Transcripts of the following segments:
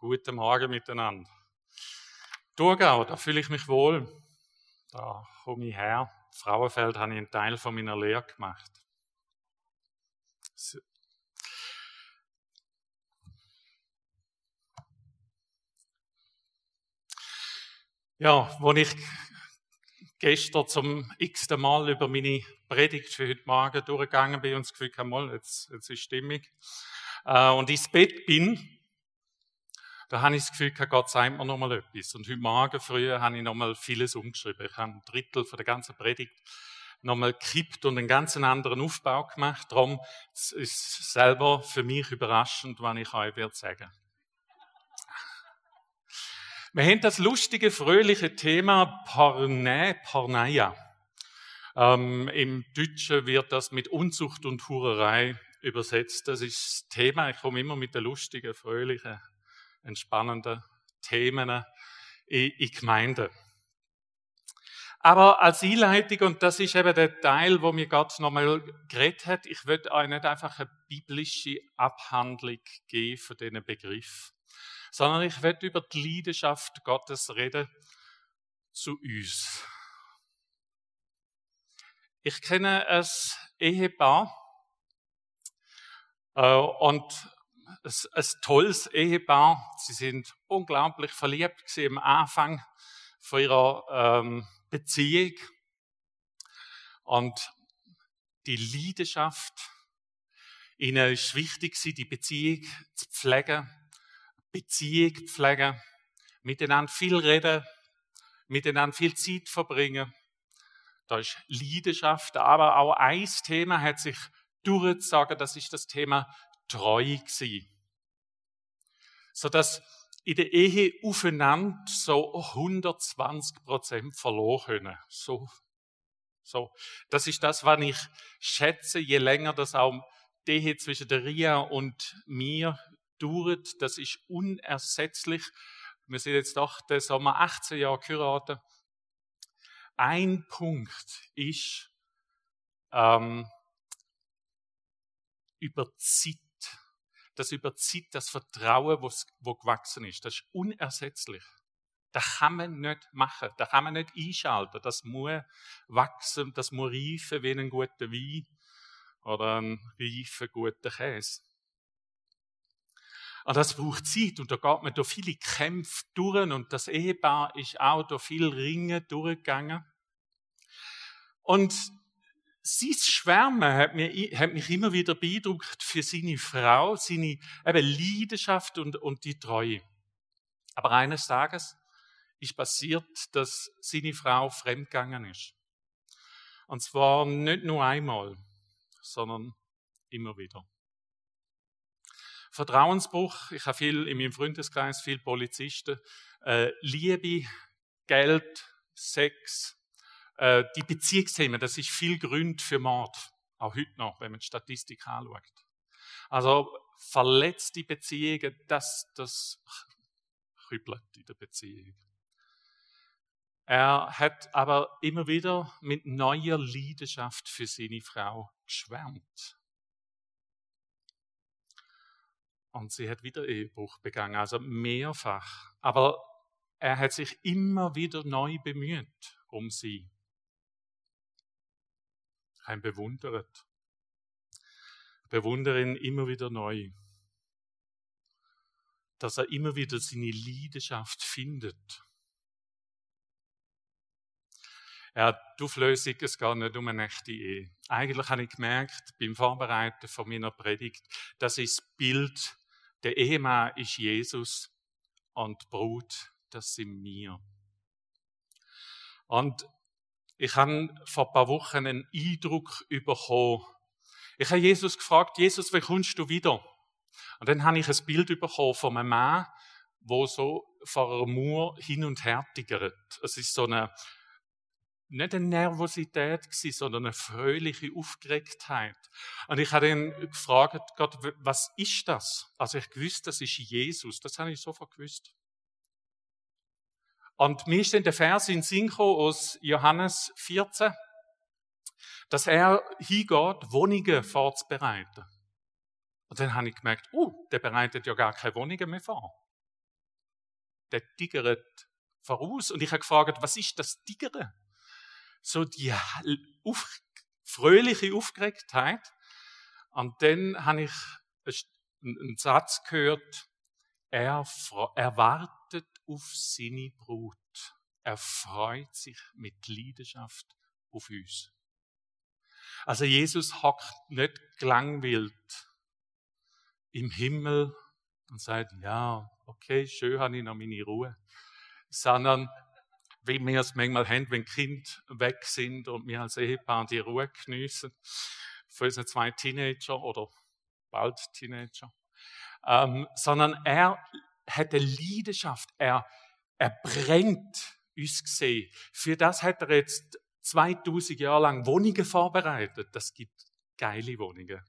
Guten Morgen miteinander. Thurgau, da fühle ich mich wohl. Da komme ich her. Frauenfeld habe ich einen Teil von meiner Lehre gemacht. Ja, wo ich gestern zum x-ten Mal über meine Predigt für heute Morgen durchgegangen bin und das Gefühl habe, jetzt, jetzt ist stimmig, äh, und ins Bett bin, da habe ich das Gefühl, Gott sagt mir noch mal etwas. Und heute Morgen früh habe ich noch mal vieles umgeschrieben. Ich habe ein Drittel von der ganzen Predigt noch mal gekippt und einen ganz anderen Aufbau gemacht. Darum ist es selber für mich überraschend, was ich euch werde sagen. Wir haben das lustige, fröhliche Thema Pornä, Porneia. Ähm, Im Deutschen wird das mit Unzucht und Hurerei übersetzt. Das ist das Thema. Ich komme immer mit der lustigen, fröhlichen entspannenden Themen in, in Gemeinden. Aber als Einleitung, und das ist eben der Teil, wo mir Gott nochmal geredet hat, ich will euch nicht einfach eine biblische Abhandlung geben von diesen Begriff, sondern ich will über die Leidenschaft Gottes reden zu uns. Ich kenne ein Ehepaar äh, und ein, ein tolles Ehepaar. Sie sind unglaublich verliebt am Anfang von ihrer ähm, Beziehung. Und die Leidenschaft, ihnen ist wichtig, die Beziehung zu pflegen, Beziehung pflegen, miteinander viel reden, miteinander viel Zeit verbringen. Da ist Leidenschaft, aber auch ein Thema hat sich durchgezogen, das ist das Thema treu gewesen. Sodass in der Ehe aufeinander so 120 Prozent verloren können. So, so. Das ist das, was ich schätze, je länger das auch die Ehe zwischen der Ria und mir dauert. Das ist unersetzlich. Wir sind jetzt doch den Sommer 18 Jahre geheiratet. Ein Punkt ist, ähm, über Zeit dass über Zeit das Vertrauen, wo gewachsen ist, das ist unersetzlich. Das kann man nicht machen, das kann man nicht einschalten. Das muss wachsen, das muss reifen wie ein guter Wein oder ein reifen guter Käse. Und das braucht Zeit und da geht man durch viele Kämpfe durch und das Ehepaar ist auch durch viele Ringe durchgegangen. Und sein Schwärmen hat, mir, hat mich immer wieder beeindruckt für seine Frau, seine eben Leidenschaft und, und die Treue. Aber eines Tages ist passiert, dass seine Frau fremdgegangen ist. Und zwar nicht nur einmal, sondern immer wieder. Vertrauensbruch, ich habe viel in meinem Freundeskreis, viele Polizisten, äh, Liebe, Geld, Sex, äh, die Beziehungsthemen, das ist viel Grund für Mord, auch heute noch, wenn man die Statistik anschaut. Also verletzte Beziehungen, das, das krüppelt in der Beziehung. Er hat aber immer wieder mit neuer Leidenschaft für seine Frau geschwärmt. Und sie hat wieder Ehebruch begangen, also mehrfach. Aber er hat sich immer wieder neu bemüht um sie ein bewundert. Bewundere ihn immer wieder neu. Dass er immer wieder seine Leidenschaft findet. Ja, die Auflösung, es geht nicht um eine echte Ehe. Eigentlich habe ich gemerkt, beim Vorbereiten von meiner Predigt, das ist das Bild, der Ehemann ist Jesus und die Brut, das sind wir. Und ich habe vor ein paar Wochen einen Eindruck bekommen. Ich habe Jesus gefragt, Jesus, wie kommst du wieder? Und dann habe ich ein Bild bekommen von einem Mann, wo so vor einer Mauer hin und her tigert. Es ist so eine, nicht eine Nervosität gewesen, sondern eine fröhliche Aufgeregtheit. Und ich habe ihn gefragt, Gott, was ist das? Also ich wusste, das ist Jesus. Das habe ich sofort gewusst. Und mir ist dann der Vers in Synchro aus Johannes 14, dass er hingeht, Wohnungen vorzubereiten. Und dann habe ich gemerkt, uh, der bereitet ja gar keine Wohnungen mehr vor. der tigert voraus. Und ich habe gefragt, was ist das Tigern? So die auf, fröhliche Aufgeregtheit. Und dann habe ich einen Satz gehört, er, er wartet auf seine Brut. Er freut sich mit Leidenschaft auf uns. Also Jesus hockt nicht gelangweilt im Himmel und sagt, ja, okay, schön habe ich noch meine Ruhe, sondern wie wir es manchmal haben, wenn Kinder weg sind und wir als Ehepaar die Ruhe geniessen, für unsere zwei Teenager oder bald Teenager, ähm, sondern er hat eine Leidenschaft, er, er brennt uns gesehen. Für das hat er jetzt 2000 Jahre lang Wohnungen vorbereitet. Das gibt geile Wohnungen.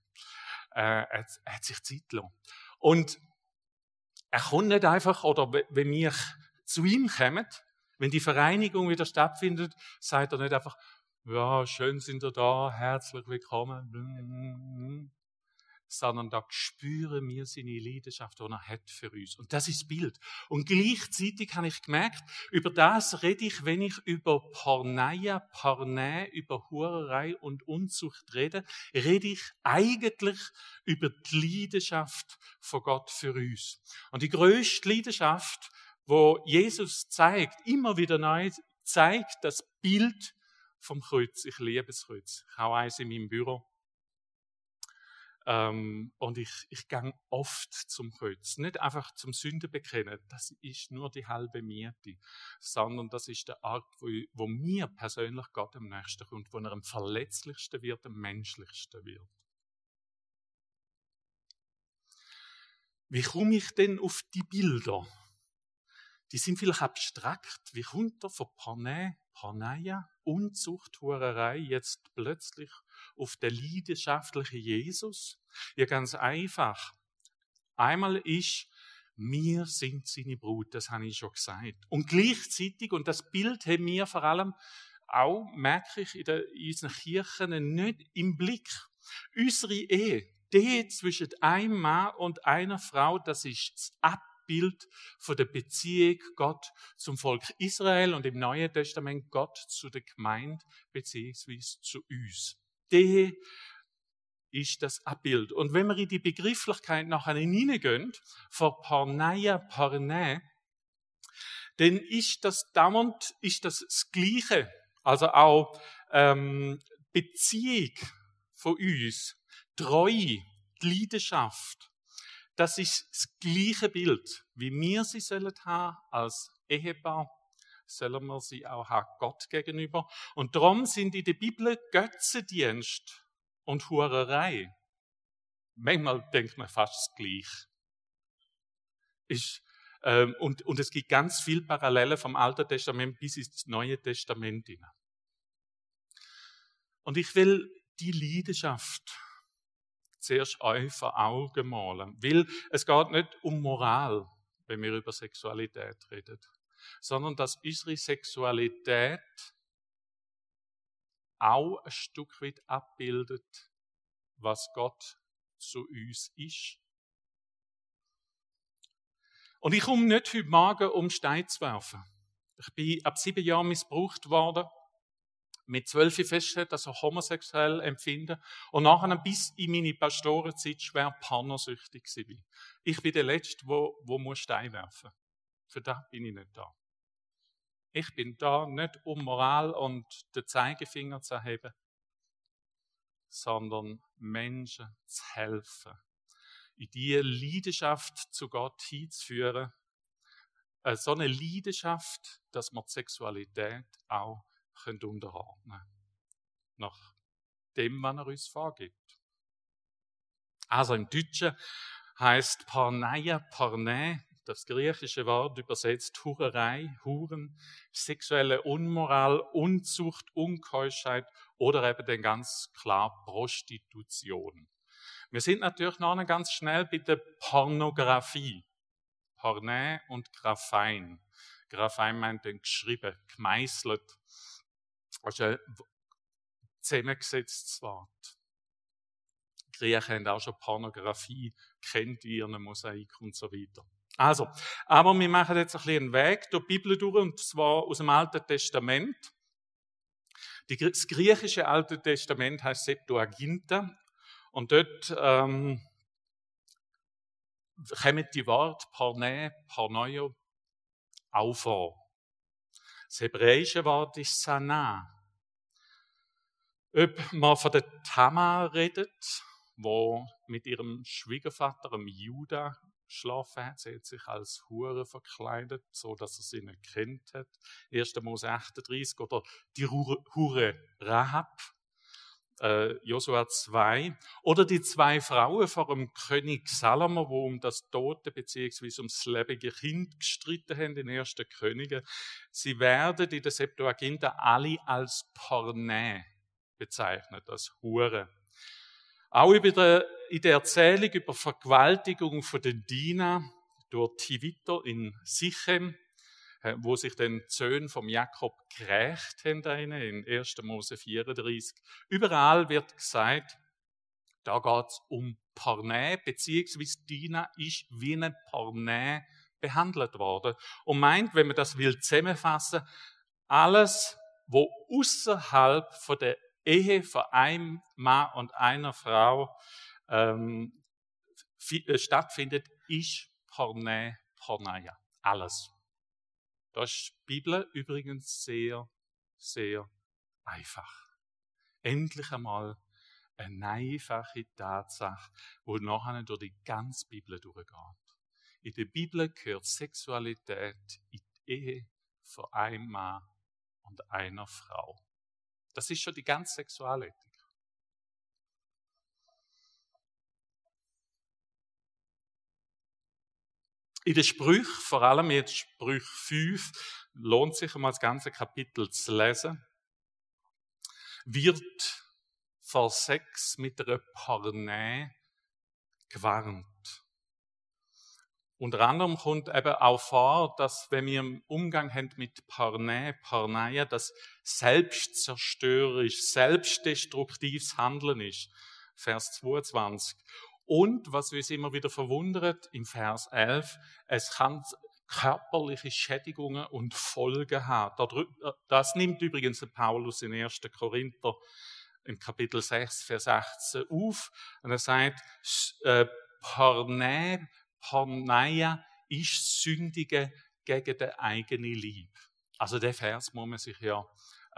Äh, er, er hat sich Zeit gelassen. Und er kommt nicht einfach, oder wenn wir zu ihm kommen, wenn die Vereinigung wieder stattfindet, sagt er nicht einfach, ja, schön sind ihr da, herzlich willkommen sondern da spüren wir seine Leidenschaft, die er hat für uns. Und das ist das Bild. Und gleichzeitig habe ich gemerkt, über das rede ich, wenn ich über Porneia, Pornä, über Hurerei und Unzucht rede, rede ich eigentlich über die Leidenschaft von Gott für uns. Und die größte Leidenschaft, wo Jesus zeigt, immer wieder neu zeigt, das Bild vom Kreuz. Ich liebe das Kreuz. Ich habe eins in meinem Büro. Ähm, und ich, ich gehe oft zum Kreuz. Nicht einfach zum Sünde bekennen, das ist nur die halbe Miete, sondern das ist der Art, wo, wo mir persönlich Gott am nächsten kommt, wo er am verletzlichsten wird, am menschlichsten wird. Wie komme ich denn auf die Bilder? Die sind vielleicht abstrakt. Wie kommt er von Panä, Paneia, Unzucht, Hurerei jetzt plötzlich auf den leidenschaftlichen Jesus? Ja, ganz einfach. Einmal ist, wir sind seine Brut, das habe ich schon gesagt. Und gleichzeitig, und das Bild haben wir vor allem auch, merke ich in unseren Kirchen nicht im Blick. Unsere Ehe, die zwischen einem Mann und einer Frau, das ist das Abbild von der Beziehung Gott zum Volk Israel und im Neuen Testament Gott zu der Gemeinde beziehungsweise zu uns. Die ist das Abbild. Und wenn wir in die Begrifflichkeit nachher hineingehen, von Parneia, Parnä, dann ist das dauernd, ist das das Gleiche. Also auch ähm, Beziehung von uns, Treue, Leidenschaft. Das ist das gleiche Bild, wie wir sie sollen haben als Ehepaar, sollen wir sie auch haben Gott gegenüber. Und darum sind in der Bibel Götzendienst und Hurerei. Manchmal denkt man fast gleich. Ist, ähm, und, und es gibt ganz viele Parallelen vom Alten Testament bis ins Neue Testament hinein. Und ich will die Leidenschaft zuerst euch vor Augen malen, weil es geht nicht um Moral, wenn wir über Sexualität reden, sondern dass unsere Sexualität auch ein Stück weit abbildet, was Gott zu uns ist. Und ich komme nicht heute Morgen, um Stein zu werfen. Ich bin ab sieben Jahren missbraucht worden, mit zwölf festgestellt, dass ich homosexuell empfinde und nachher bis in meine Pastorenzeit schwer pornosüchtig war. Ich bin der Letzte, wo, wo muss Stein werfen. Für das bin ich nicht da. Ich bin da nicht, um Moral und den Zeigefinger zu erheben, sondern Menschen zu helfen, in die Leidenschaft zu Gott hinzuführen. So eine Leidenschaft, dass man die Sexualität auch unterordnen können. Nach dem, was er uns vorgibt. Also im Deutschen heißt Parneia, Parnä, das griechische Wort übersetzt Hurerei, Huren, sexuelle Unmoral, Unzucht, Unkeuschheit oder eben dann ganz klar Prostitution. Wir sind natürlich noch ganz schnell bei der Pornografie. Pornä und Graphein. Graphein meint dann geschrieben, gemeißelt. Also ein zusammengesetztes Wort. Die Griechen haben auch schon Pornografie kennt, wie ihren Mosaik und so weiter. Also, aber wir machen jetzt ein bisschen einen Weg durch die Bibel durch, und zwar aus dem Alten Testament. Das griechische Alte Testament heißt Septuaginta und dort ähm, kommen die Worte Parne, Parnoio auch vor. Das hebräische Wort ist Sana. Ob man von der Tamar redet, wo mit ihrem Schwiegervater, dem Judah, geschlafen hat. Sie hat sich als Hure verkleidet, so dass er sie nicht kennt hat. 1. Mose 38 oder die Hure Rahab, Josua 2. Oder die zwei Frauen vor dem König Salomo, wo um das tote bzw. ums lebende Kind gestritten haben in ersten Könige. Sie werden in der Septuaginta alle als Pornä bezeichnet, als Hure. Auch über der, in der Erzählung über Vergewaltigung von den Diener durch Tiviter in Sichem, äh, wo sich den Söhne vom Jakob gerecht haben, in 1. Mose 34. Überall wird gesagt, da geht es um Pornä, beziehungsweise Dina ist wie ein Pornä behandelt worden. Und meint, wenn man das will zusammenfassen, alles, wo außerhalb von der Ehe von einem Mann und einer Frau ähm, äh, stattfindet, ist Pornä, Porneia. Alles. Da ist die Bibel übrigens sehr, sehr einfach. Endlich einmal eine einfache Tatsache, wo nachher durch die ganze Bibel durchgeht. In der Bibel gehört Sexualität in die Ehe von einem Mann und einer Frau. Das ist schon die ganze Sexualethik. In den Sprüchen, vor allem jetzt Sprüch 5, lohnt sich einmal das ganze Kapitel zu lesen, wird vor Sex mit einer Pornä gewarnt. Unter anderem kommt eben auch vor, dass wenn wir im Umgang haben mit Parnä, Parneia, das selbstzerstörerisch, selbstdestruktives Handeln ist. Vers 22. Und, was uns immer wieder verwundert, im Vers 11, es kann körperliche Schädigungen und Folgen haben. Das nimmt übrigens Paulus in 1. Korinther im Kapitel 6, Vers 18 auf. Und er sagt, äh, Pornä Porneia ist Sündige gegen den eigenen Lieb. Also der Vers muss man sich ja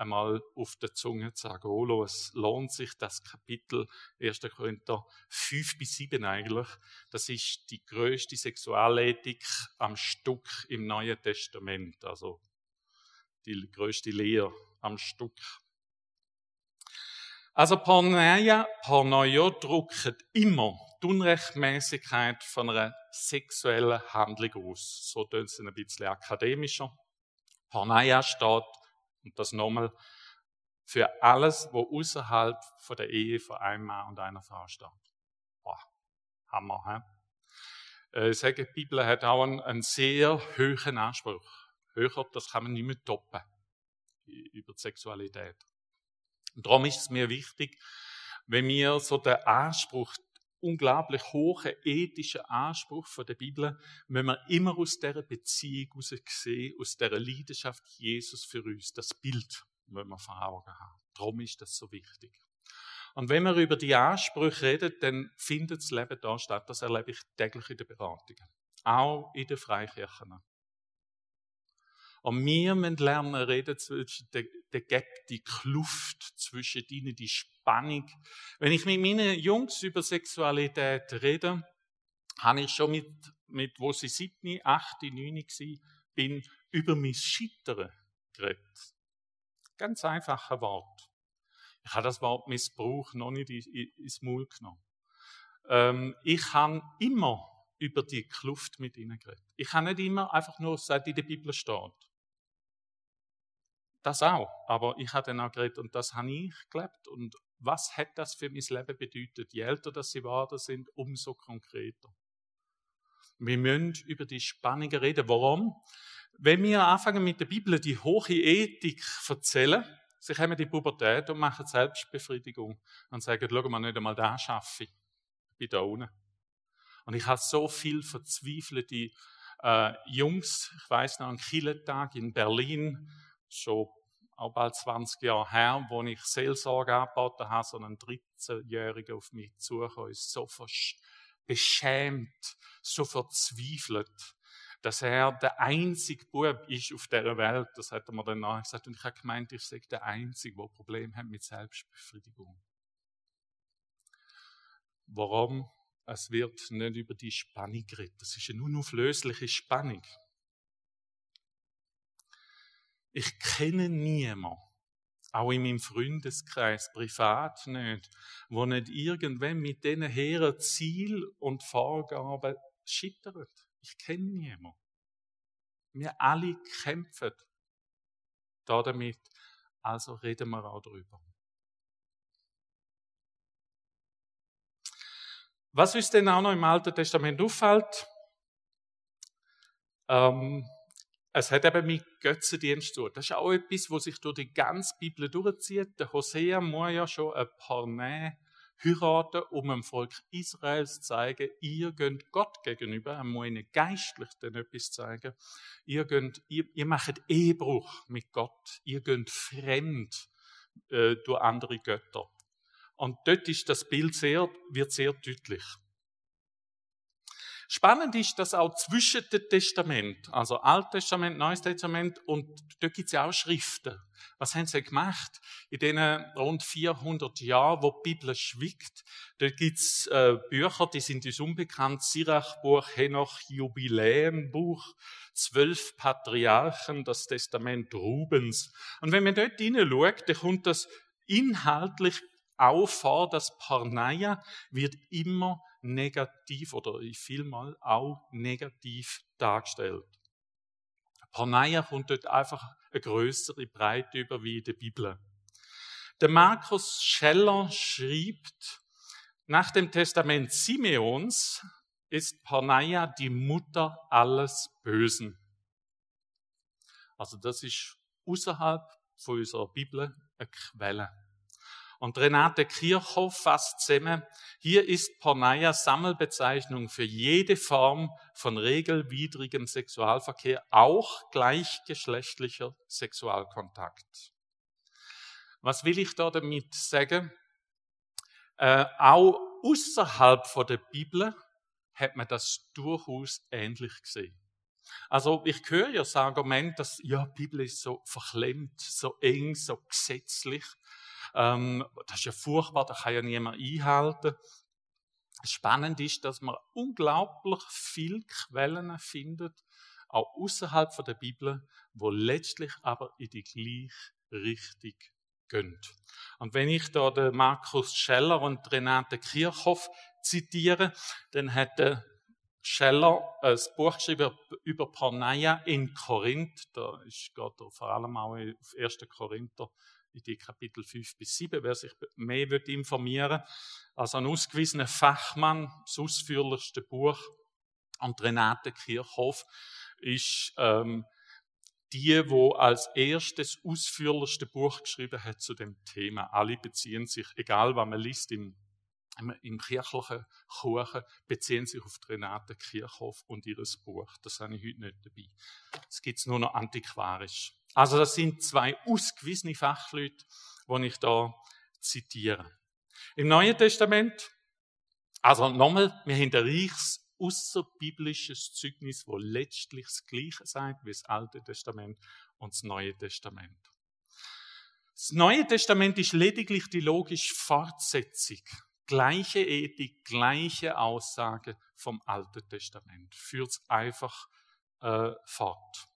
einmal auf der Zunge sagen. Oh, es lohnt sich das Kapitel 1. Korinther 5 bis 7 eigentlich. Das ist die größte Sexualethik am Stück im Neuen Testament. Also die größte Lehre am Stück. Also Porneia, Pornoio drucken immer die Unrechtmäßigkeit von einer sexuellen Handlung aus. So tun sie ein bisschen akademischer. Porneia steht, und das nochmal, für alles, was außerhalb von der Ehe von einem Mann und einer Frau steht. Boah, Hammer, hä? Äh, ich sage, die Bibel hat auch einen, einen sehr hohen Anspruch. Höher, das kann man nicht mehr toppen. Über die Sexualität. Und darum ist es mir wichtig, wenn wir so den Anspruch unglaublich hohen ethischen Anspruch von der Bibel, wenn wir immer aus dieser Beziehung heraus sehen, aus dieser Leidenschaft Jesus für uns, das Bild, wenn wir vor Augen haben. Darum ist das so wichtig. Und wenn wir über die Ansprüche reden, dann findet das Leben da statt. Das erlebe ich täglich in den Beratungen. Auch in den Freikirchen. Und wir müssen lernen, reden zwischen der, der Gap, die Kluft zwischen ihnen, die Spannung. Wenn ich mit meinen Jungs über Sexualität rede, habe ich schon mit, mit wo sie siebten, acht, neun waren, bin, über mein Scheitern geredet. Ganz einfaches Wort. Ich habe das Wort Missbrauch noch nicht ins Maul genommen. Ähm, ich habe immer über die Kluft mit ihnen geredet. Ich habe nicht immer einfach nur gesagt, in der Bibel steht. Das auch. Aber ich habe dann auch geredet und das habe ich gelebt. Und was hat das für mein Leben bedeutet? Je älter das sie geworden sind, umso konkreter. Wir müssen über die Spannungen reden. Warum? Wenn wir anfangen mit der Bibel die hohe Ethik erzählen, sie kommen die Pubertät und machen Selbstbefriedigung und sagen, schau mal, nicht einmal da schaffe ich. Ich bin da unten. Und ich habe so viel verzweifelte äh, Jungs, ich weiß noch, einen Killentag in Berlin, schon auch bald 20 Jahre her, wo ich Seelsorge angeboten habe, so ein 13-Jähriger auf mich zugekommen ist, so beschämt, so verzweifelt, dass er der einzige Bub ist auf dieser Welt. Das hat er mir dann nachgesagt. Und ich habe gemeint, ich sei der Einzige, der Probleme hat mit Selbstbefriedigung. Warum? Es wird nicht über die Spannung geredet. Das ist eine unauflösliche Spannung. Ich kenne niemanden, auch in meinem Freundeskreis, privat nicht, wo nicht irgendwann mit diesen hehren Ziel und Vorgaben scheitert. Ich kenne niemanden. Wir alle kämpfen da damit, also reden wir auch darüber. Was uns denn auch noch im Alten Testament auffällt, ähm, es hat eben mit Götzendienst zu tun. Das ist auch etwas, was sich durch die ganze Bibel durchzieht. Der Hosea muss ja schon ein paar Nähe heiraten, um dem Volk Israels zu zeigen, ihr geht Gott gegenüber, er muss ihnen geistlich dann etwas zeigen. Ihr, geht, ihr, ihr macht Ehebruch mit Gott, ihr geht fremd äh, durch andere Götter. Und dort ist das Bild sehr, wird sehr deutlich. Spannend ist, dass auch zwischen den Testament, also Altes Testament, Neues Testament, und dort gibt es ja auch Schriften. Was haben sie gemacht? In den rund 400 Jahren, wo die Bibel schwickt, dort gibt es äh, Bücher, die sind uns unbekannt, Sirachbuch, Henoch, Jubiläumbuch, zwölf Patriarchen, das Testament Rubens. Und wenn man dort hineinschaut, dann kommt das inhaltlich auch vor, dass Parneia wird immer negativ oder vielmal auch negativ dargestellt. Parneia kommt dort einfach eine größere Breite über wie in der Bibel. Der Markus Scheller schreibt, nach dem Testament Simeons ist Parneia die Mutter alles Bösen. Also das ist außerhalb von unserer Bibel eine Quelle. Und Renate Kirchhoff fasst zusammen, hier ist Porneia Sammelbezeichnung für jede Form von regelwidrigem Sexualverkehr, auch gleichgeschlechtlicher Sexualkontakt. Was will ich da damit sagen? Äh, auch außerhalb von der Bibel hat man das durchaus ähnlich gesehen. Also ich höre ja das Argument, dass ja, die Bibel ist so verklemmt, so eng, so gesetzlich. Ähm, das ist ja furchtbar, da kann ja niemand einhalten. Spannend ist, dass man unglaublich viele Quellen findet, auch außerhalb der Bibel, wo letztlich aber in die gleiche Richtung gehen. Und wenn ich da den Markus Scheller und Renate Kirchhoff zitiere, dann hat Scheller ein Buch geschrieben über Porneia in Korinth. Da ist, er vor allem auch auf 1. Korinther in die Kapitel 5 bis 7, wer sich mehr wird informieren Also ein ausgewiesener Fachmann, das ausführlichste Buch. Und Renate Kirchhoff ist ähm, die, wo als erstes ausführlichste Buch geschrieben hat zu dem Thema. Alle beziehen sich, egal was man liest im, im, kirchlichen Kuchen, beziehen sich auf Renate Kirchhoff und ihres Buch. Das habe ich heute nicht dabei. Das gibt es nur noch antiquarisch. Also das sind zwei ausgewiesene Fachleute, die ich da zitiere. Im Neuen Testament, also nochmal, wir haben ein reiches außerbiblisches Zeugnis, wo letztlich das Gleiche sagt wie das Alte Testament und das Neue Testament. Das Neue Testament ist lediglich die logische Fortsetzung. Gleiche Ethik, gleiche Aussage vom Alten Testament. Führt es einfach äh, fort.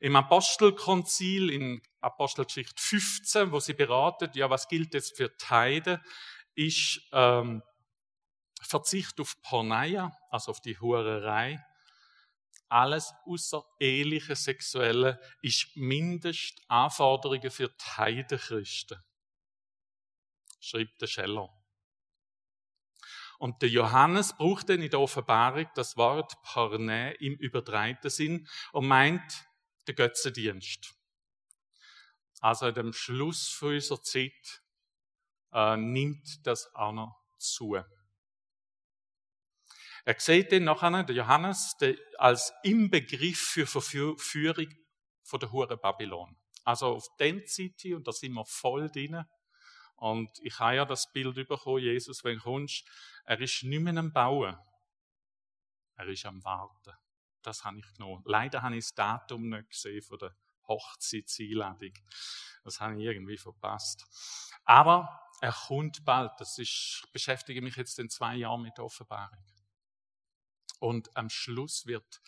Im Apostelkonzil in Apostelgeschichte 15, wo sie beraten, ja, was gilt jetzt für Teide, ist ähm, Verzicht auf Porneia, also auf die Hurerei. Alles außer eheliche Sexuelle ist Mindestanforderungen für die Christen, schreibt der Scheller. Und der Johannes braucht dann in der Offenbarung das Wort Porne im übertreiten Sinn und meint, der Götzendienst. Also in dem Schluss unserer Zeit äh, nimmt das auch noch zu. Er sieht den nachher, der Johannes, der, als Inbegriff für Verführung von der Hure Babylon. Also auf den City, und da sind wir voll drin. Und ich habe ja das Bild bekommen, Jesus, wenn du kommst, er ist nicht mehr am Bauen. Er ist am Warten. Das habe ich genommen. Leider habe ich das Datum nicht gesehen von der Hochzeitseinladung. Das habe ich irgendwie verpasst. Aber er kommt bald. Das ist, ich beschäftige mich jetzt in zwei Jahren mit der Offenbarung. Und am Schluss wird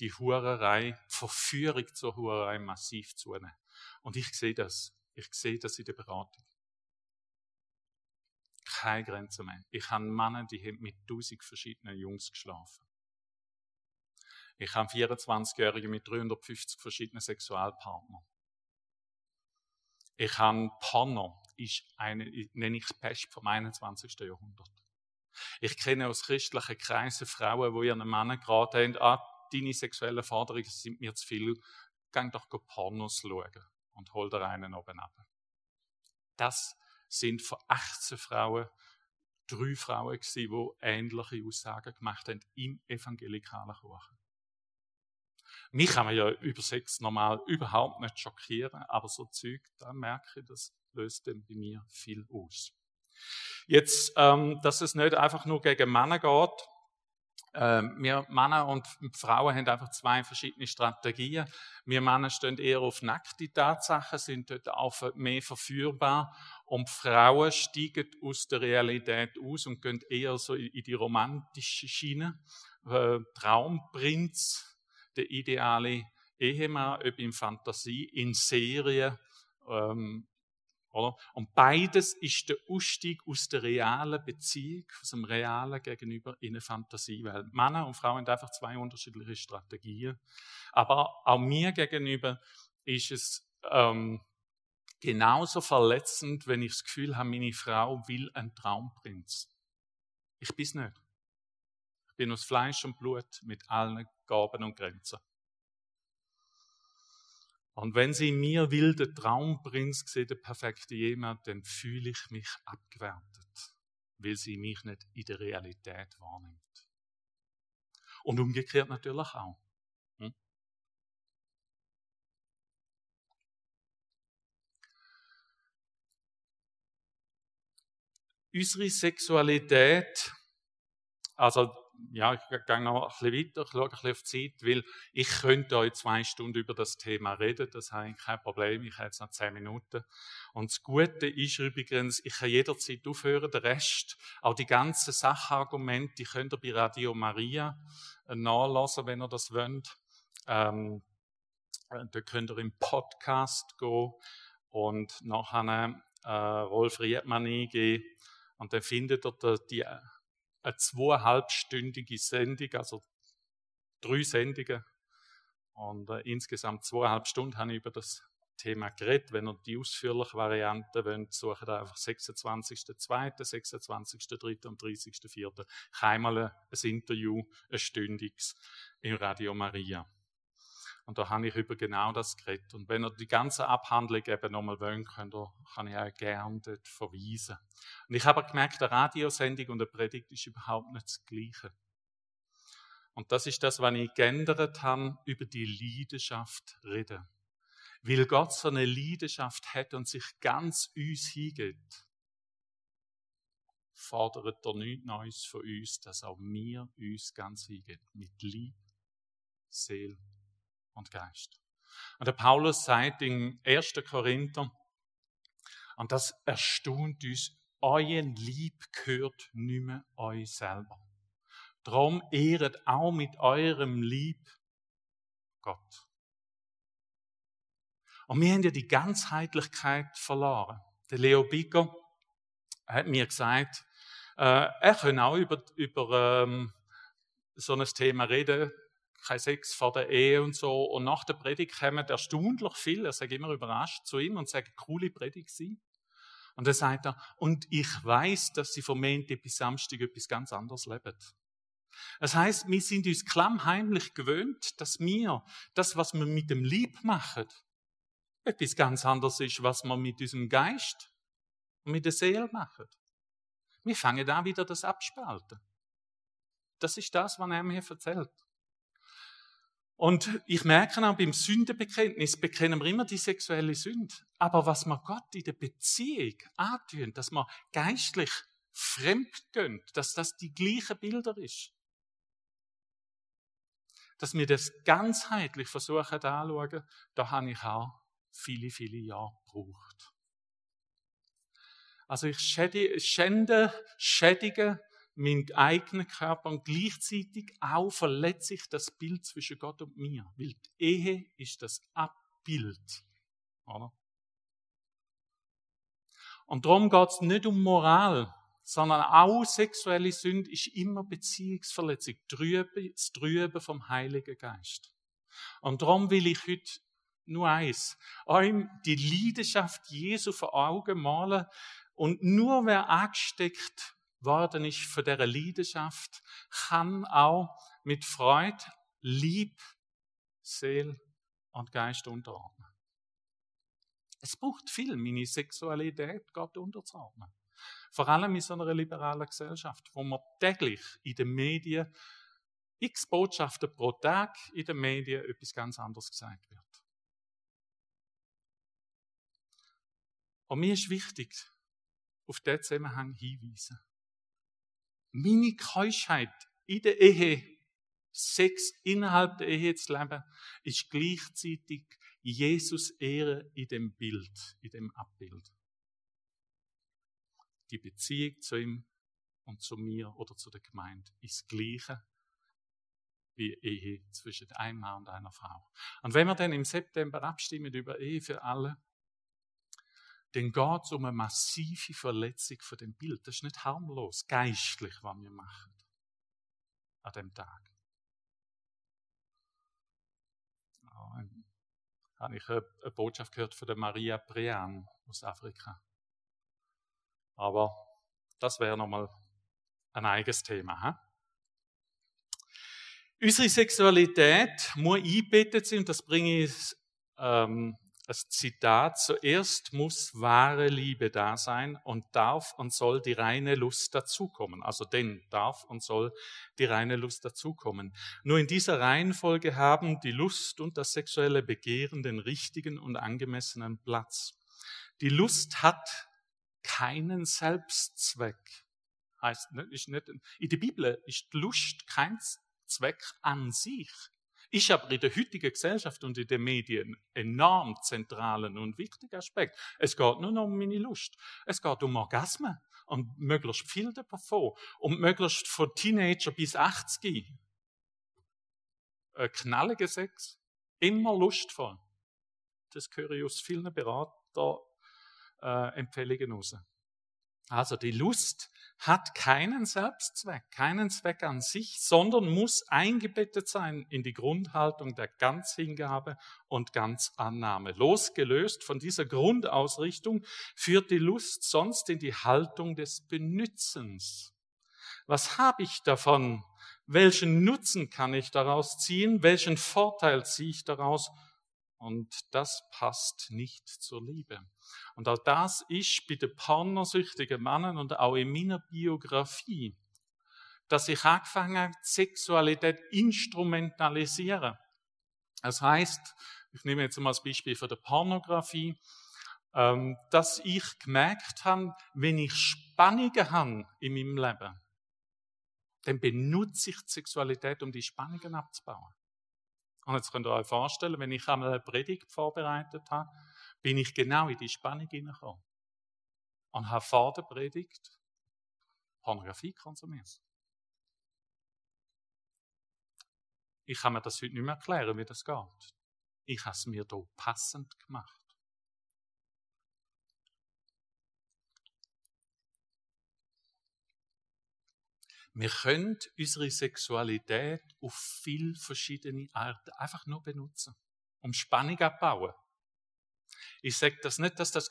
die Hurerei, Verführung zur Hurerei massiv zunehmen. Und ich sehe das. Ich sehe das in der Beratung. Keine Grenze mehr. Ich habe Männer, die haben mit tausend verschiedenen Jungs geschlafen. Ich habe 24-Jährige mit 350 verschiedenen Sexualpartnern. Ich habe Porno, ist eine, nenne ich Pest vom 21. Jahrhundert. Ich kenne aus christlichen Kreisen Frauen, wo ihren Männern geraten haben, ah, deine sexuellen Forderungen sind mir zu viel, geh doch Pornos schauen und hol dir einen oben ab. Das sind von 18 Frauen drei Frauen gewesen, die ähnliche Aussagen gemacht haben im evangelikalen Kuchen. Mich kann man ja über Sex normal überhaupt nicht schockieren, aber so Zeug, da merke ich, das löst dann bei mir viel aus. Jetzt, ähm, dass es nicht einfach nur gegen Männer geht. Ähm, wir Männer und Frauen haben einfach zwei verschiedene Strategien. Wir Männer stehen eher auf nackte Tatsachen, sind dort auch mehr verführbar. Und Frauen steigen aus der Realität aus und gehen eher so in die romantische Schiene. Äh, Traumprinz, der ideale Ehemann, ob in Fantasie, in Serie. Ähm, oder? Und beides ist der Ausstieg aus der realen Beziehung, aus dem realen Gegenüber in eine Fantasiewelt. Männer und Frauen haben einfach zwei unterschiedliche Strategien. Aber auch mir gegenüber ist es ähm, genauso verletzend, wenn ich das Gefühl habe, meine Frau will einen Traumprinz. Ich bin es nicht bin aus Fleisch und Blut mit allen Gaben und Grenzen. Und wenn sie mir will, der Traumprinz sieht, der perfekte jemand, dann fühle ich mich abgewertet, weil sie mich nicht in der Realität wahrnimmt. Und umgekehrt natürlich auch. Hm? Unsere Sexualität, also ja, ich gehe noch ein bisschen weiter, ich schaue ein bisschen auf die Zeit, weil ich könnte euch zwei Stunden über das Thema reden, das habe ich kein Problem, ich habe jetzt noch zehn Minuten. Und das Gute ist übrigens, ich kann jederzeit aufhören, der Rest, auch die ganzen Sachargumente, die könnt ihr bei Radio Maria äh, nachlesen, wenn ihr das wollt. Ähm, äh, da könnt ihr im Podcast gehen und nachher äh, Rolf Riedmann eingehen und dann findet ihr die eine zweieinhalbstündige Sendung, also drei Sendungen. Und äh, insgesamt zweieinhalb Stunden habe ich über das Thema geredet. Wenn ihr die ausführliche Variante wollt, sucht ihr einfach 26.02., 26.03. und 30.04. Ich einmal ein Interview, ein stündiges, im Radio Maria. Und da habe ich über genau das geredet. Und wenn ihr die ganze Abhandlung eben nochmal wollen könnt, kann ich auch gerne dort verweisen. Und ich habe gemerkt, eine Radiosendung und eine Predigt ist überhaupt nicht das Gleiche. Und das ist das, was ich geändert habe, über die Leidenschaft reden. Weil Gott so eine Leidenschaft hat und sich ganz uns hingeht, fordert er nichts Neues von uns, dass auch wir uns ganz hingehen. Mit Liebe, Seele und Geist. Und der Paulus sagt in 1. Korinther, und das erstaunt uns, euer Lieb gehört nicht mehr euch selber. Darum ehret auch mit eurem Lieb Gott. Und wir haben ja die Ganzheitlichkeit verloren. Der Leo Bicker hat mir gesagt, äh, er kann auch über, über ähm, so ein Thema reden, kein Sex vor der Ehe und so. Und nach der Predigt kommen erstaunlich viel, er sagt immer überrascht zu ihm und sagt, coole Predigt sie. Und dann sagt er, und ich weiß, dass sie Montag bis Samstag etwas ganz anderes leben. Das heißt, wir sind uns klammheimlich gewöhnt, dass wir das, was wir mit dem Lieb machen, etwas ganz anderes ist, was wir mit unserem Geist und mit der Seele machen. Wir fangen da wieder das abspalten. Das ist das, was er mir erzählt. Und ich merke auch beim Sündenbekenntnis bekennen wir immer die sexuelle Sünde. Aber was man Gott in der Beziehung antun, dass man geistlich fremd gehen, dass das die gleichen Bilder ist. Dass wir das ganzheitlich versuchen anzuschauen, da habe ich auch viele, viele Jahre gebraucht. Also ich schände, schädige meinen eigenen Körper und gleichzeitig auch verletze ich das Bild zwischen Gott und mir. Weil die Ehe ist das Abbild. Oder? Und darum geht es nicht um Moral, sondern auch sexuelle Sünde ist immer Beziehungsverletzung, das Trüben vom Heiligen Geist. Und darum will ich heute nur eins, euch die Leidenschaft Jesu vor Augen malen und nur wer angesteckt worden ist für dieser Leidenschaft, kann auch mit Freude, Lieb, Seel und Geist unterordnen. Es braucht viel, meine Sexualität Gott unterzuordnen. Vor allem in so einer liberalen Gesellschaft, wo man täglich in den Medien x Botschaften pro Tag in den Medien etwas ganz anderes gesagt wird. Und mir ist wichtig, auf diesen Zusammenhang hinweisen. Meine Keuschheit in der Ehe, Sex innerhalb der Ehe zu leben, ist gleichzeitig Jesus Ehre in dem Bild, in dem Abbild. Die Beziehung zu ihm und zu mir oder zu der Gemeinde ist das Gleiche wie Ehe zwischen einem Mann und einer Frau. Und wenn wir dann im September abstimmen über Ehe für alle, dann geht es um eine massive Verletzung von dem Bild. Das ist nicht harmlos, geistlich, was wir machen an dem Tag. Ja, habe ich eine, Botschaft gehört von der Maria Brean aus Afrika. Aber das wäre nochmal ein eigenes Thema. He? Unsere Sexualität muss einbettet sein, und das bringe ich ähm, das Zitat, zuerst muss wahre Liebe da sein und darf und soll die reine Lust dazukommen. Also denn darf und soll die reine Lust dazukommen. Nur in dieser Reihenfolge haben die Lust und das sexuelle Begehren den richtigen und angemessenen Platz. Die Lust hat keinen Selbstzweck. Heißt, ist nicht, in der Bibel ist Lust kein Zweck an sich ist aber in der heutigen Gesellschaft und in den Medien enorm zentralen und wichtiger Aspekt. Es geht nur noch um meine Lust. Es geht um Orgasmen und möglichst viel davon. Und möglichst von Teenager bis 80. Ein knalliger Sex. Immer lustvoll. Das höre ich aus vielen Beraterempfehlungen äh, raus. Also die Lust hat keinen Selbstzweck, keinen Zweck an sich, sondern muss eingebettet sein in die Grundhaltung der Ganzhingabe und Ganzannahme. Losgelöst von dieser Grundausrichtung führt die Lust sonst in die Haltung des Benützens. Was habe ich davon? Welchen Nutzen kann ich daraus ziehen? Welchen Vorteil ziehe ich daraus? Und das passt nicht zur Liebe. Und auch das ist bei den pornosüchtigen Männern und auch in meiner Biografie, dass ich angefangen habe, Sexualität instrumentalisieren. Das heißt, ich nehme jetzt mal das Beispiel von der Pornografie, ähm, dass ich gemerkt habe, wenn ich Spannungen habe in meinem Leben, dann benutze ich die Sexualität, um die Spannungen abzubauen. Und jetzt könnt ihr euch vorstellen, wenn ich einmal eine Predigt vorbereitet habe, bin ich genau in die Spannung hineingekommen. Und habe vor der Predigt Pornografie konsumiert. Ich kann mir das heute nicht mehr erklären, wie das geht. Ich habe es mir hier passend gemacht. Wir können unsere Sexualität auf viele verschiedene Arten einfach nur benutzen, um Spannung abzubauen. Ich sage das nicht, dass das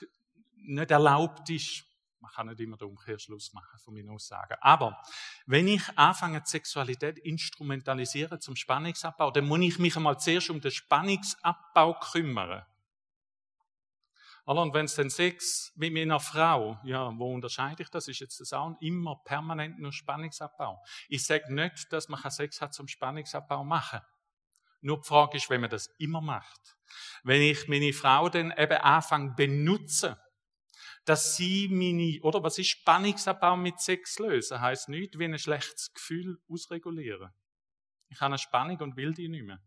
nicht erlaubt ist. Man kann nicht immer den Umkehrschluss machen von meinen Aussagen. Aber wenn ich anfange, die Sexualität instrumentalisieren zum Spannungsabbau, dann muss ich mich einmal zuerst um den Spannungsabbau kümmern. Und wenn es dann Sex mit meiner Frau, ja, wo unterscheide ich das? Ist jetzt das auch immer permanent nur Spannungsabbau? Ich sage nicht, dass man Sex hat zum Spannungsabbau machen. Nur die Frage ist, wenn man das immer macht. Wenn ich meine Frau dann eben anfange benutzen, dass sie meine, oder was ist Spannungsabbau mit Sex lösen? Heißt nicht, wie ein schlechtes Gefühl ausregulieren. Ich habe eine Spannung und will die nicht mehr.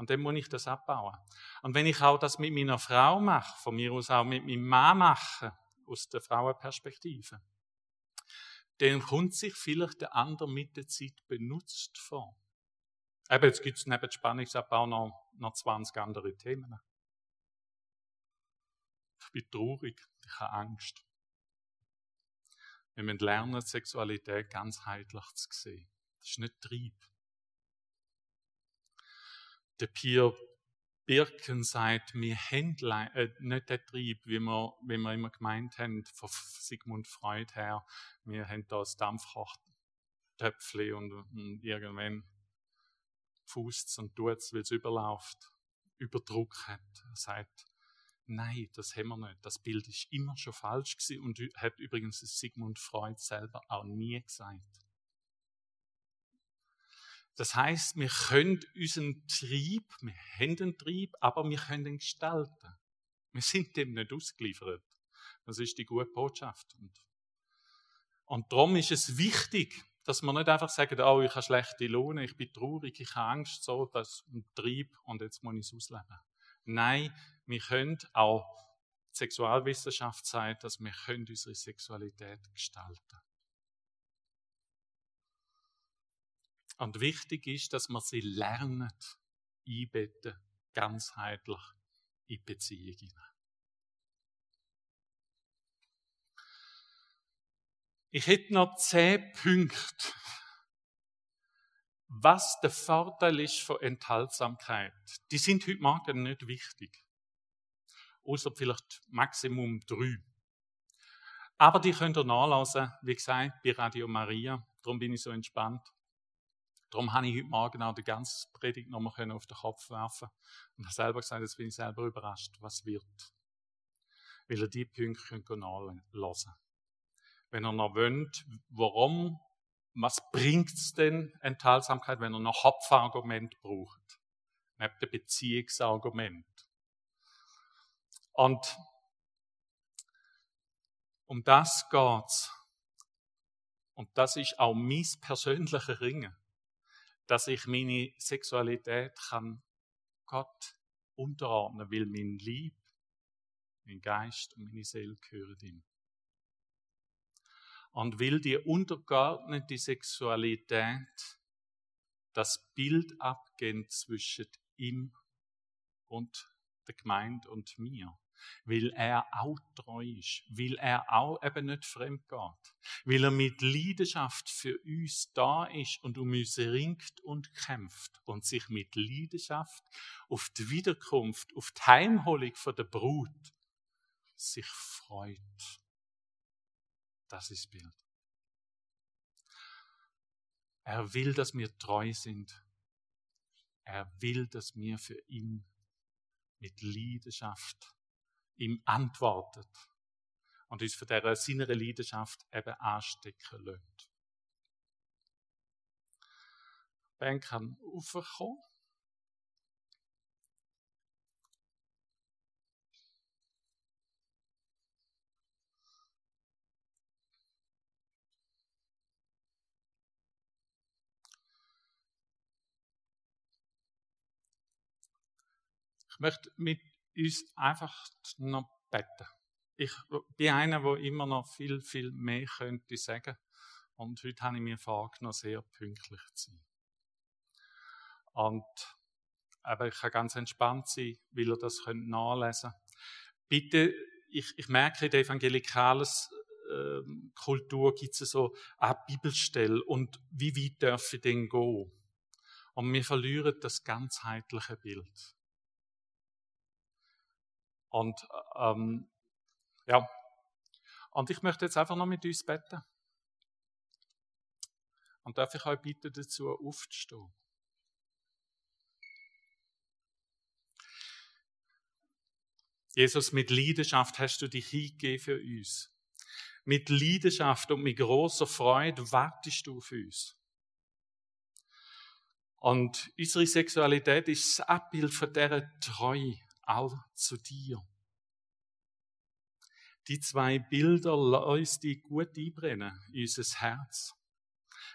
Und dann muss ich das abbauen. Und wenn ich auch das mit meiner Frau mache, von mir aus auch mit meinem Mann mache, aus der Frauenperspektive, dann kommt sich vielleicht der andere mit der Zeit benutzt vor. Eben, jetzt gibt es neben Spannungsabbau noch, noch 20 andere Themen. Ich bin traurig, ich habe Angst. Wir müssen lernen, Sexualität ganzheitlich zu sehen. Das ist nicht Trieb der Pierre Birken sagt, wir haben äh, nicht den Trieb, wie wir, wie wir immer gemeint haben, von Sigmund Freud her. Wir haben da das Dampfkochtöpfchen und, und irgendwann fußt und tut es, weil es überläuft, Überdruck hat. Er sagt, nein, das haben wir nicht. Das Bild ist immer schon falsch gewesen und hat übrigens Sigmund Freud selber auch nie gesagt. Das heißt, wir können unseren Trieb, wir haben einen Trieb, aber wir können ihn gestalten. Wir sind dem nicht ausgeliefert. Das ist die gute Botschaft. Und, und darum ist es wichtig, dass man nicht einfach sagt, oh, ich habe schlechte Lohne, ich bin traurig, ich habe Angst, so, das ist ein Trieb und jetzt muss ich es ausleben. Nein, wir können auch, die Sexualwissenschaft sagt, dass wir können unsere Sexualität gestalten Und wichtig ist, dass man sie lernen, einbetten, ganzheitlich in Beziehungen. Ich hätte noch zehn Punkte, was der Vorteil ist von Enthaltsamkeit. Die sind heute Morgen nicht wichtig. Außer vielleicht Maximum drei. Aber die könnt ihr nachlesen, wie gesagt, bei Radio Maria. Darum bin ich so entspannt. Darum habe ich heute Morgen auch die ganze Predigt nochmal auf den Kopf werfen und habe selber gesagt, jetzt bin ich selber überrascht, was wird. Weil ihr die Punkte könnt nachlesen Wenn ihr noch wollt, warum, was bringt es denn, Enthaltsamkeit, wenn ihr noch Hauptargument braucht? Neben dem Beziehungsargument. Und um das geht's. Und das ist auch mein persönliches Ringen dass ich meine Sexualität kann Gott unterordnen, will mein Lieb, mein Geist und meine Seele gehören ihm. Und will die untergeordnete Sexualität das Bild abgehen zwischen ihm und der Gemeinde und mir weil er auch treu ist, weil er auch eben nicht fremd geht, weil er mit Leidenschaft für uns da ist und um uns ringt und kämpft und sich mit Leidenschaft auf die Wiederkunft, auf die Heimholung von der Brut sich freut. Das ist das Bild. Er will, dass wir treu sind. Er will, dass wir für ihn mit Leidenschaft ihm antwortet und uns von dieser seiner Leidenschaft eben anstecken lässt. Ben kann aufkommen. Ich möchte mit uns einfach noch beten. Ich bin einer, der immer noch viel, viel mehr könnte sagen. Und heute habe ich mir vorgenommen, sehr pünktlich zu sein. Und aber ich kann ganz entspannt sein, weil ihr das könnt nachlesen Bitte, ich, ich merke, in der evangelikalen äh, Kultur gibt es so eine Bibelstelle und wie weit darf ich denn gehen? Und wir verlieren das ganzheitliche Bild. Und ähm, ja, und ich möchte jetzt einfach noch mit uns beten. Und darf ich euch bitten, dazu Jesus, mit Leidenschaft hast du dich hingegeben für uns. Mit Leidenschaft und mit großer Freude wartest du auf uns. Und unsere Sexualität ist das Abbild von dieser Treue auch zu dir. Die zwei Bilder lassen die gut einbrennen in unser Herz.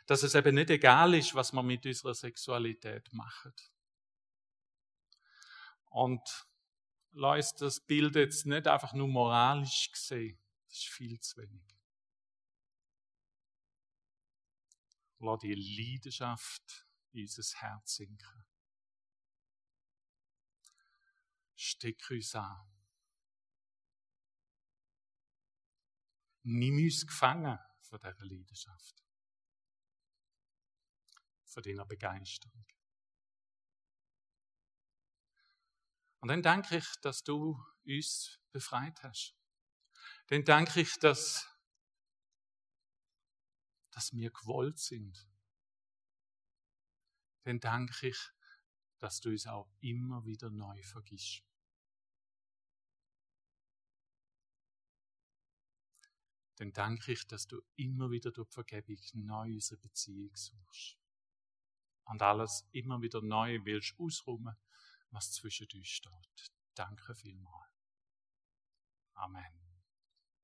Dass es eben nicht egal ist, was wir mit unserer Sexualität machen. Und lass das Bild jetzt nicht einfach nur moralisch sehen. Das ist viel zu wenig. Lass die Leidenschaft in unser Herz sinken. Steck uns an. Nimm uns gefangen von dieser Leidenschaft. Von deiner Begeisterung. Und dann danke ich, dass du uns befreit hast. Dann danke ich, dass, dass wir gewollt sind. Dann danke ich, dass du uns auch immer wieder neu vergisst. Dann danke ich, dass du immer wieder durch Vergebung neu unsere Beziehung suchst. Und alles immer wieder neu willst ausruhen was zwischen uns steht. Danke vielmals. Amen.